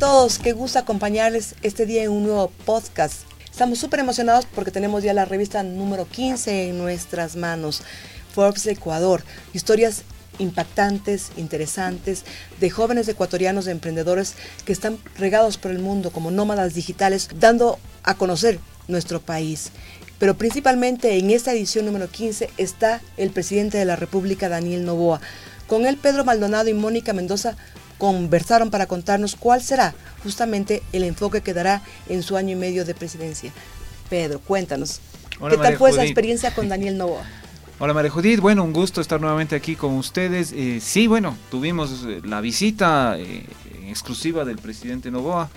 todos, qué gusto acompañarles este día en un nuevo podcast. Estamos súper emocionados porque tenemos ya la revista número 15 en nuestras manos, Forbes Ecuador, historias impactantes, interesantes, de jóvenes ecuatorianos, de emprendedores que están regados por el mundo como nómadas digitales, dando a conocer nuestro país. Pero principalmente en esta edición número 15 está el presidente de la República, Daniel Novoa. Con él, Pedro Maldonado y Mónica Mendoza conversaron para contarnos cuál será justamente el enfoque que dará en su año y medio de presidencia. Pedro, cuéntanos. ¿Qué tal fue esa experiencia con Daniel Novoa? Hola María Judith, bueno, un gusto estar nuevamente aquí con ustedes. Eh, sí, bueno, tuvimos eh, la visita eh, exclusiva del presidente Novoa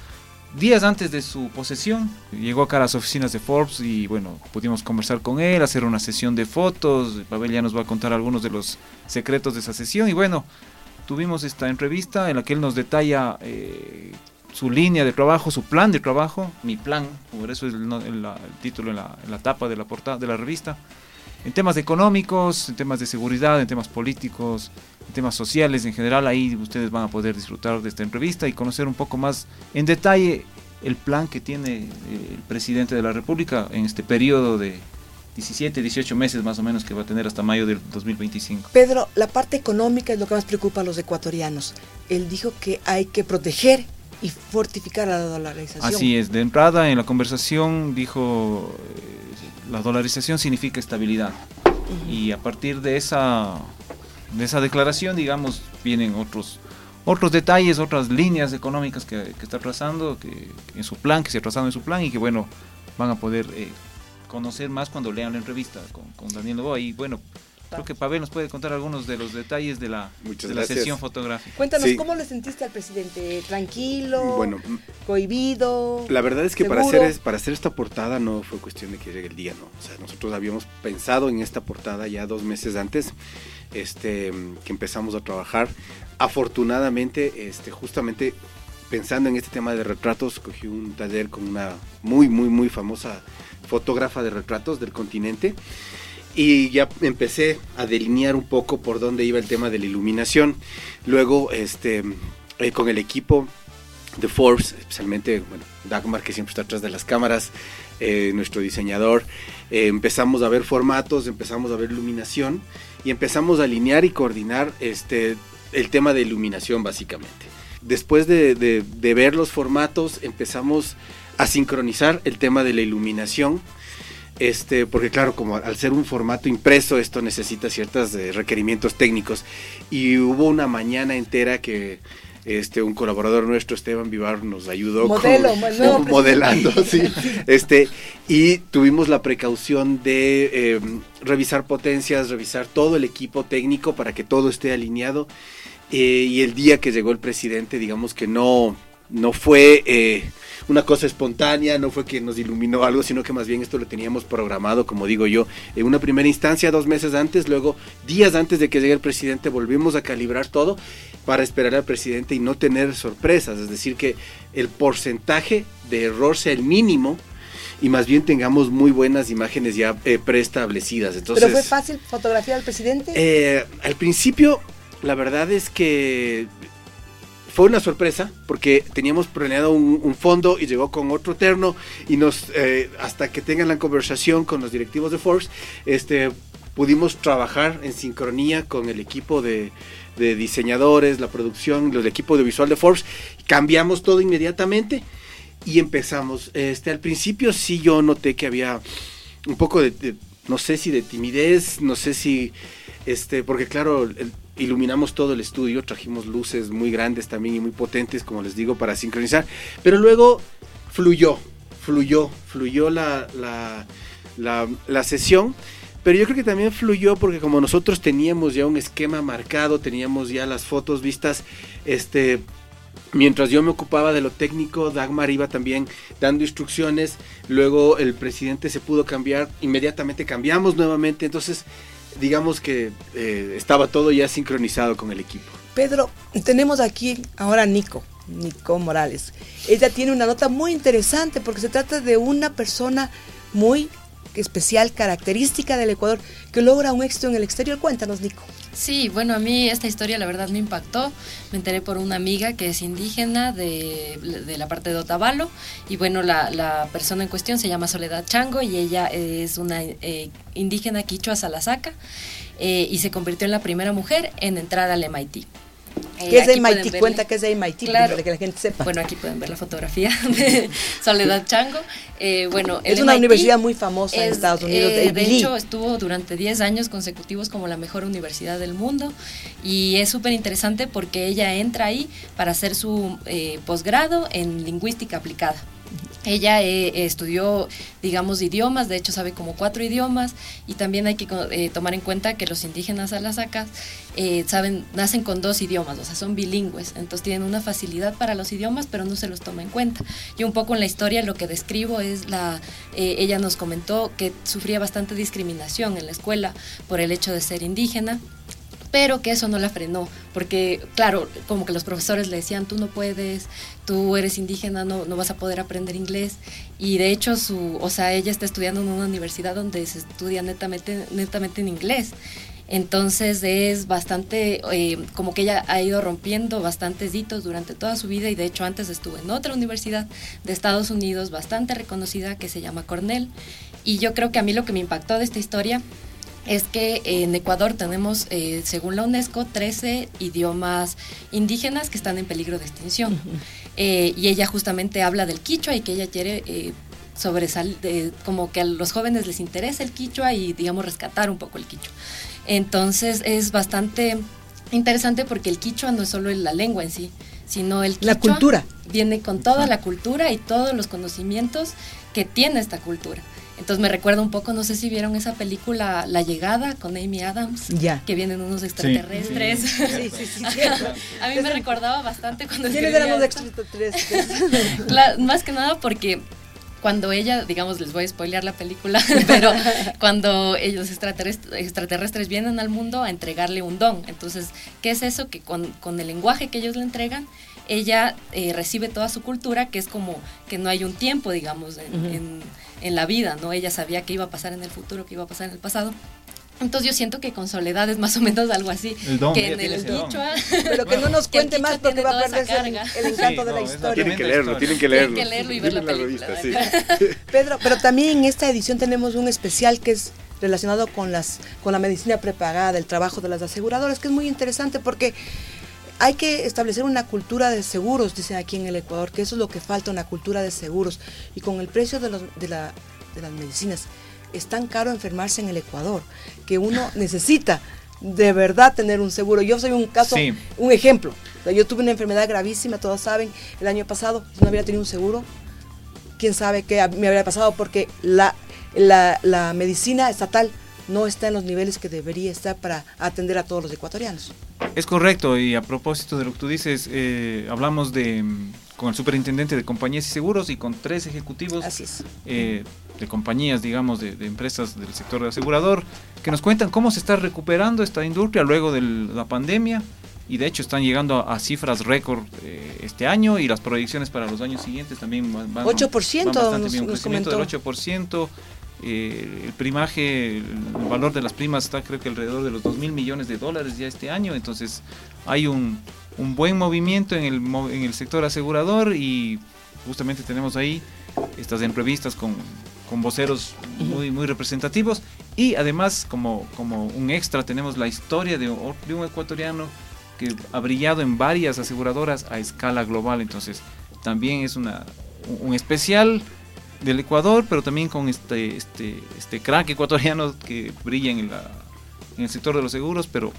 días antes de su posesión. Llegó acá a las oficinas de Forbes y bueno, pudimos conversar con él, hacer una sesión de fotos. Pavel ya nos va a contar algunos de los secretos de esa sesión y bueno, tuvimos esta entrevista en la que él nos detalla su línea de trabajo, su plan de trabajo, mi plan, por eso es el, título en la, en tapa de la portada de la revista en temas económicos, en temas de seguridad, en temas políticos, en temas sociales en general. Ahí ustedes van a poder disfrutar de esta entrevista y conocer un poco más en detalle el plan que tiene eh, el presidente de la República en este periodo de 17, 18 meses más o menos que va a tener hasta mayo del 2025. Pedro, la parte económica es lo que más preocupa a los ecuatorianos. Él dijo que hay que proteger y fortificar la dolarización. Así es, de entrada en la conversación dijo la dolarización significa estabilidad. Y a partir de esa, de esa declaración, digamos, vienen otros, otros detalles, otras líneas económicas que, está trazando, que, en su plan, que se ha trazado en su plan y que, bueno, van a poder eh, conocer más cuando lean la entrevista con, con Daniel Novoa. Y bueno, Creo que Pavel nos puede contar algunos de los detalles de la, sesión fotográfica. Cuéntanos, ¿cómo le sentiste al presidente? ¿Tranquilo? Bueno, ¿Cohibido? La verdad es que para hacer, para hacer esta portada no fue cuestión de que llegue el día, no. O sea, nosotros habíamos pensado en esta portada ya dos meses antes este, que empezamos a trabajar. Afortunadamente, este, justamente pensando en este tema de retratos, cogí un taller con una muy, muy, muy famosa fotógrafa de retratos del continente y ya empecé a delinear un poco por dónde iba el tema de la iluminación. Luego, este, eh, con el equipo de Forbes, especialmente bueno, Dagmar, que siempre está atrás de las cámaras, eh, nuestro diseñador, eh, empezamos a ver formatos, empezamos a ver iluminación y empezamos a alinear y coordinar este, el tema de iluminación básicamente. Después de, de ver los formatos, empezamos a sincronizar el tema de la iluminación este, porque claro, como al ser un formato impreso, esto necesita ciertos eh, requerimientos técnicos. Y hubo una mañana entera que este, un colaborador nuestro, Esteban Vivar, nos ayudó modelando, sí, este, y tuvimos la precaución de em, revisar potencias, revisar todo el equipo técnico para que todo esté alineado. Eh, y el día que llegó el presidente, digamos que no, no fue eh, una cosa espontánea, no fue que nos iluminó algo, sino que más bien esto lo teníamos programado, como digo yo, en una primera instancia, dos meses antes, luego días antes de que llegue el presidente, volvimos a calibrar todo para esperar al presidente y no tener sorpresas, es decir, que el porcentaje de error sea el mínimo y más bien tengamos muy buenas imágenes ya eh, preestablecidas. Entonces, ¿Pero fue fácil fotografiar al presidente? Eh, al principio, la verdad es que fue una sorpresa porque teníamos planeado un, fondo y llegó con otro terno y nos eh, hasta que tengan la conversación con los directivos de Forbes este pudimos trabajar en sincronía con el equipo de, diseñadores la producción el equipo de visual de Forbes. Cambiamos todo inmediatamente y empezamos. Este al principio sí yo noté que había un poco de, no sé si de timidez no sé si este porque claro el, iluminamos todo el estudio, trajimos luces muy grandes también y muy potentes, como les digo, para sincronizar, pero luego fluyó, fluyó, fluyó la, la, sesión. Pero yo creo que también fluyó porque como nosotros teníamos ya un esquema marcado, teníamos ya las fotos vistas, este, mientras yo me ocupaba de lo técnico, Dagmar iba también dando instrucciones, luego el presidente se pudo cambiar, inmediatamente cambiamos nuevamente, entonces digamos que eh, estaba todo ya sincronizado con el equipo. Pedro, tenemos aquí ahora a Nico, Nico Morales. Ella tiene una nota muy interesante porque se trata de una persona muy especial, característica del Ecuador, que logra un éxito en el exterior. Cuéntanos, Nico. Sí, bueno, a mí esta historia la verdad me impactó. Me enteré por una amiga que es indígena de, la parte de Otavalo y bueno, la, persona en cuestión se llama Soledad Chango y ella es una eh, indígena quichua salasaca eh, y se convirtió en la primera mujer en entrar al MIT. Eh, ¿Qué es de MIT? Cuenta que es de MIT, para que la gente sepa. Bueno, aquí pueden ver la fotografía de Soledad Chango. Eh, bueno, es una universidad muy famosa en Estados Unidos. Eh, de hecho, estuvo durante 10 años consecutivos como la mejor universidad del mundo y es súper interesante porque ella entra ahí para hacer su posgrado en lingüística aplicada. Ella eh, estudió, digamos, idiomas, de hecho sabe como cuatro idiomas y también hay que eh, tomar en cuenta que los indígenas alasacas eh, saben, nacen con dos idiomas, o sea, son bilingües, entonces tienen una facilidad para los idiomas, pero no se los toma en cuenta. Y un poco en la historia lo que describo es la, ella nos comentó que sufría bastante discriminación en la escuela por el hecho de ser indígena pero que eso no la frenó, porque claro, como que los profesores le decían, tú no puedes, tú eres indígena, no, no vas a poder aprender inglés, y de hecho, su, o sea, ella está estudiando en una universidad donde se estudia netamente, netamente en inglés, entonces es bastante, eh, como que ella ha ido rompiendo bastantes hitos durante toda su vida y de hecho antes estuvo en otra universidad de Estados Unidos bastante reconocida que se llama Cornell. Y yo creo que a mí lo que me impactó de esta historia es que en Ecuador tenemos, eh, según la UNESCO, 13 idiomas indígenas que están en peligro de extinción. Eh, y ella justamente habla del quichua y que ella quiere eh, sobresalir, como que a los jóvenes les interesa el quichua y, digamos, rescatar un poco el quichua. Entonces es bastante interesante porque el quichua no es solo la lengua en sí, sino el quichua la cultura. viene con toda la cultura y todos los conocimientos que tiene esta cultura. Entonces me recuerda un poco, no sé si vieron esa película La Llegada con Amy Adams, que vienen unos extraterrestres. Sí, sí, sí. a mí me recordaba bastante cuando ¿Quiénes eran los extraterrestres? más que nada porque cuando ella, digamos, les voy a spoilear la película, pero cuando ellos extraterrestres, extraterrestres vienen al mundo a entregarle un don. Entonces, ¿qué es eso? Que con, con el lenguaje que ellos le entregan, ella eh, recibe toda su cultura, que es como que no hay un tiempo, digamos, en en la vida, ¿no? Ella sabía que iba a pasar en el futuro, que iba a pasar en el pasado. Entonces yo siento que con Soledad es más o menos algo así. que en el quichua. Pero que no nos cuente más porque va a perderse el, el, encanto de la historia. Tienen que leerlo, tienen que leerlo. Tienen que leerlo y ver la película. Pedro, pero también en esta edición tenemos un especial que es relacionado con las con la medicina prepagada, el trabajo de las aseguradoras, que es muy interesante porque hay que establecer una cultura de seguros, dicen aquí en el Ecuador, que eso es lo que falta, una cultura de seguros. Y con el precio de, de, las medicinas, es tan caro enfermarse en el Ecuador que uno necesita de verdad tener un seguro. Yo soy un caso, un ejemplo. yo tuve una enfermedad gravísima, todos saben, el año pasado no había tenido un seguro. Quién sabe qué me habría pasado porque la, la, la medicina estatal no está en los niveles que debería estar para atender a todos los ecuatorianos. Es correcto, y a propósito de lo que tú dices, eh, hablamos de mm, con el superintendente de compañías y seguros y con tres ejecutivos eh, de compañías, digamos, de, empresas del sector asegurador, que nos cuentan cómo se está recuperando esta industria luego de la pandemia. Y de hecho están llegando a, cifras récord eh, este año y las proyecciones para los años siguientes también van, 8%, bastante bien, un crecimiento del 8%. Eh, el primaje, el valor de las primas está creo que alrededor de los 2 mil millones de dólares ya este año, entonces hay un, un buen movimiento en el, en el sector asegurador y justamente tenemos ahí estas entrevistas con, con voceros muy, muy representativos. Y además como, como un extra tenemos la historia de, de un ecuatoriano que ha brillado en varias aseguradoras a escala global, entonces también es una, un especial del Ecuador, pero también con este, este, este crack ecuatoriano que brilla en, la, en el sector de los seguros, pero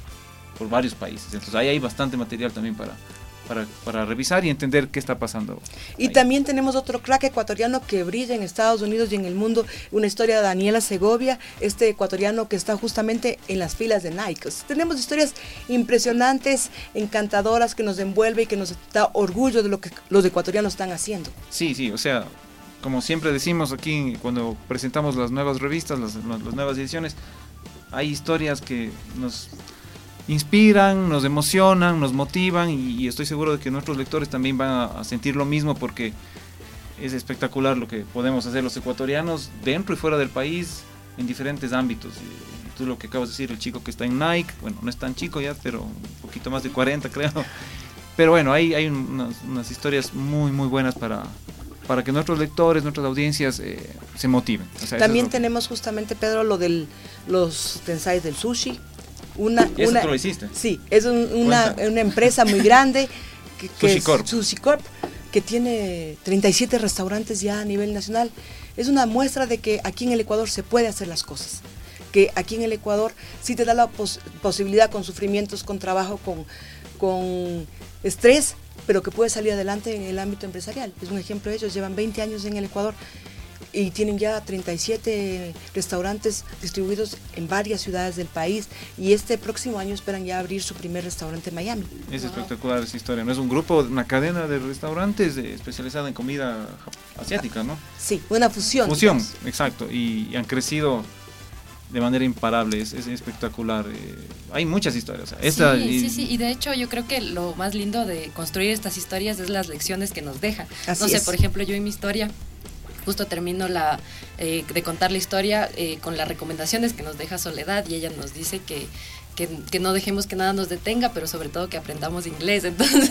por varios países. Entonces ahí hay bastante material también para, para, revisar y entender qué está pasando. Y también tenemos otro crack ecuatoriano que brilla en Estados Unidos y en el mundo, una historia de Daniela Segovia, este ecuatoriano que está justamente en las filas de Nike. tenemos historias impresionantes, encantadoras, que nos envuelve y que nos da orgullo de lo que los ecuatorianos están haciendo. Sí, sí, o sea, como siempre decimos aquí cuando presentamos las nuevas revistas, las, nuevas ediciones, hay historias que nos inspiran, nos emocionan, nos motivan y, estoy seguro de que nuestros lectores también van a, sentir lo mismo porque es espectacular lo que podemos hacer los ecuatorianos dentro y fuera del país en diferentes ámbitos. tú lo que acabas de decir, el chico que está en Nike, bueno, no es tan chico ya, pero un poquito más de 40 creo. Pero bueno, hay, hay unas, historias muy, muy buenas para, para que nuestros lectores, nuestras audiencias eh, se motiven. También tenemos justamente, Pedro, lo de los tensais del sushi. Una, ¿Y una, lo hiciste? Sí, es una, una, empresa muy grande. Que, que Sushi Corp. que tiene 37 restaurantes ya a nivel nacional. Es una muestra de que aquí en el Ecuador se puede hacer las cosas que aquí en el Ecuador sí te da la posibilidad con sufrimientos, con trabajo, con, con estrés, pero que puede salir adelante en el ámbito empresarial. Es un ejemplo de ellos, llevan 20 años en el Ecuador y tienen ya 37 restaurantes distribuidos en varias ciudades del país y este próximo año esperan ya abrir su primer restaurante en Miami. Es espectacular esa historia, ¿no? Es un grupo, una cadena de restaurantes especializada en comida asiática, ¿no? Sí, una fusión. Fusión, exacto, y han crecido de manera imparable, es, espectacular. Eh, hay muchas historias. esta, sí, sí, sí, y de hecho yo creo que lo más lindo de construir estas historias es las lecciones que nos deja. no sé, por ejemplo, yo en mi historia justo termino la, eh, de contar la historia eh, con las recomendaciones que nos deja Soledad y ella nos dice que que, no dejemos que nada nos detenga, pero sobre todo que aprendamos inglés. Entonces,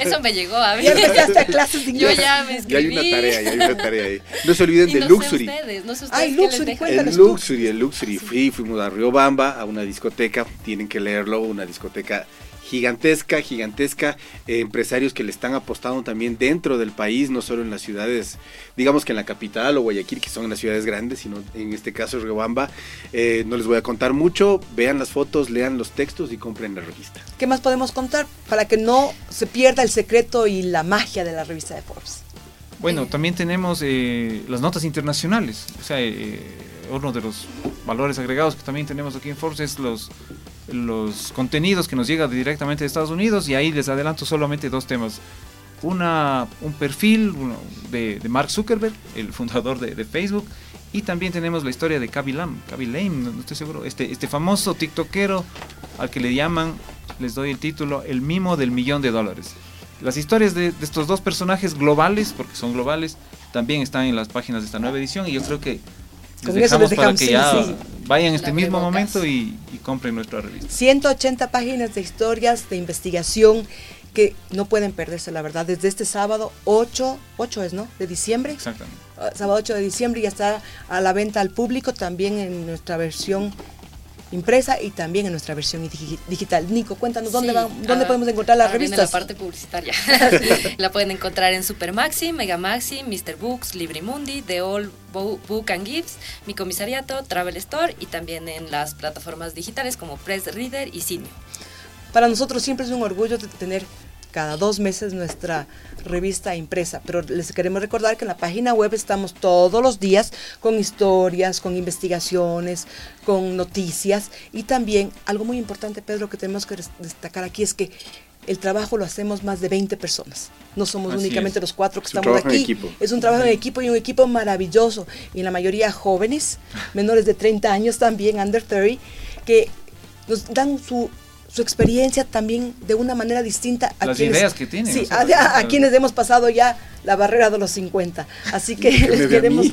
eso me llegó a mí. Ya empezaste clases de inglés. Yo ya me inscribí. hay una tarea, ya hay una tarea ahí. No se olviden del Luxury. Ustedes, no sé ustedes Ay, Luxury, El Luxury, el Luxury. Fui, fuimos a Riobamba, a una discoteca, tienen que leerlo, una discoteca gigantesca, gigantesca, eh, empresarios que le están apostando también dentro del país, no solo en las ciudades, digamos que en la capital o Guayaquil, que son las ciudades grandes, sino en este caso Riobamba. Eh, no les voy a contar mucho, vean las fotos, lean los textos y compren la revista. ¿Qué más podemos contar para que no se pierda el secreto y la magia de la revista de Forbes? Bueno, también tenemos eh, las notas internacionales, o sea, uno de los valores agregados que también tenemos aquí en Forbes es los los contenidos que nos llegan directamente de Estados Unidos y ahí les adelanto solamente dos temas. Una, un perfil de, Mark Zuckerberg, el fundador de, Facebook, y también tenemos la historia de Kaby Lam, Kaby Lame, no estoy seguro, este, este famoso tiktokero al que le llaman, les doy el título, el mimo del millón de dólares. Las historias de, estos dos personajes globales, porque son globales, también están en las páginas de esta nueva edición y yo creo que les dejamos, para que ya vayan en este mismo momento y, compren nuestra revista. 180 páginas de historias, de investigación que no pueden perderse, la verdad. Desde este sábado 8, 8 es, ¿no? De diciembre. Exactamente. Ah, sábado 8 de diciembre ya está a la venta al público también en nuestra versión impresa y también en nuestra versión digital. Nico, cuéntanos dónde, dónde podemos encontrar las revistas. la parte publicitaria. la pueden encontrar en Supermaxi, Megamaxi, Mr. Books, Librimundi, The All Book and Gifts, Mi Comisariato, Travel Store y también en las plataformas digitales como Press Reader y Cine. Para nosotros siempre es un orgullo tener cada dos meses nuestra revista impresa. Pero les queremos recordar que en la página web estamos todos los días con historias, con investigaciones, con noticias y también algo muy importante, Pedro, que tenemos que destacar aquí es que el trabajo lo hacemos más de 20 personas. No somos únicamente los cuatro que estamos aquí. Es un trabajo en equipo y un equipo maravilloso. Y la mayoría jóvenes, menores de 30 años también, under 30, que nos dan su su experiencia también de una manera distinta a las ideas que tienen. Sí, a, quienes hemos pasado ya la barrera de los 50. Así que les queremos,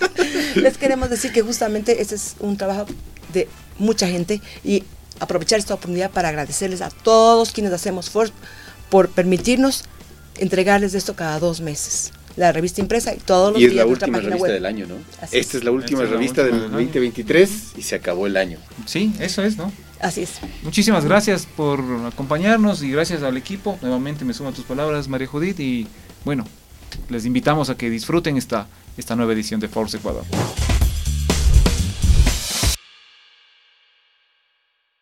les queremos decir que justamente ese es un trabajo de mucha gente y aprovechar esta oportunidad para agradecerles a todos quienes hacemos Force por permitirnos entregarles esto cada dos meses la revista impresa y todos los y es la última revista del año, ¿no? Esta es la última revista del 2023 y se acabó el año. Sí, eso es, ¿no? Así es. Muchísimas gracias por acompañarnos y gracias al equipo. Nuevamente me sumo a tus palabras, María Judith, y bueno, les invitamos a que disfruten esta, esta nueva edición de Force Ecuador.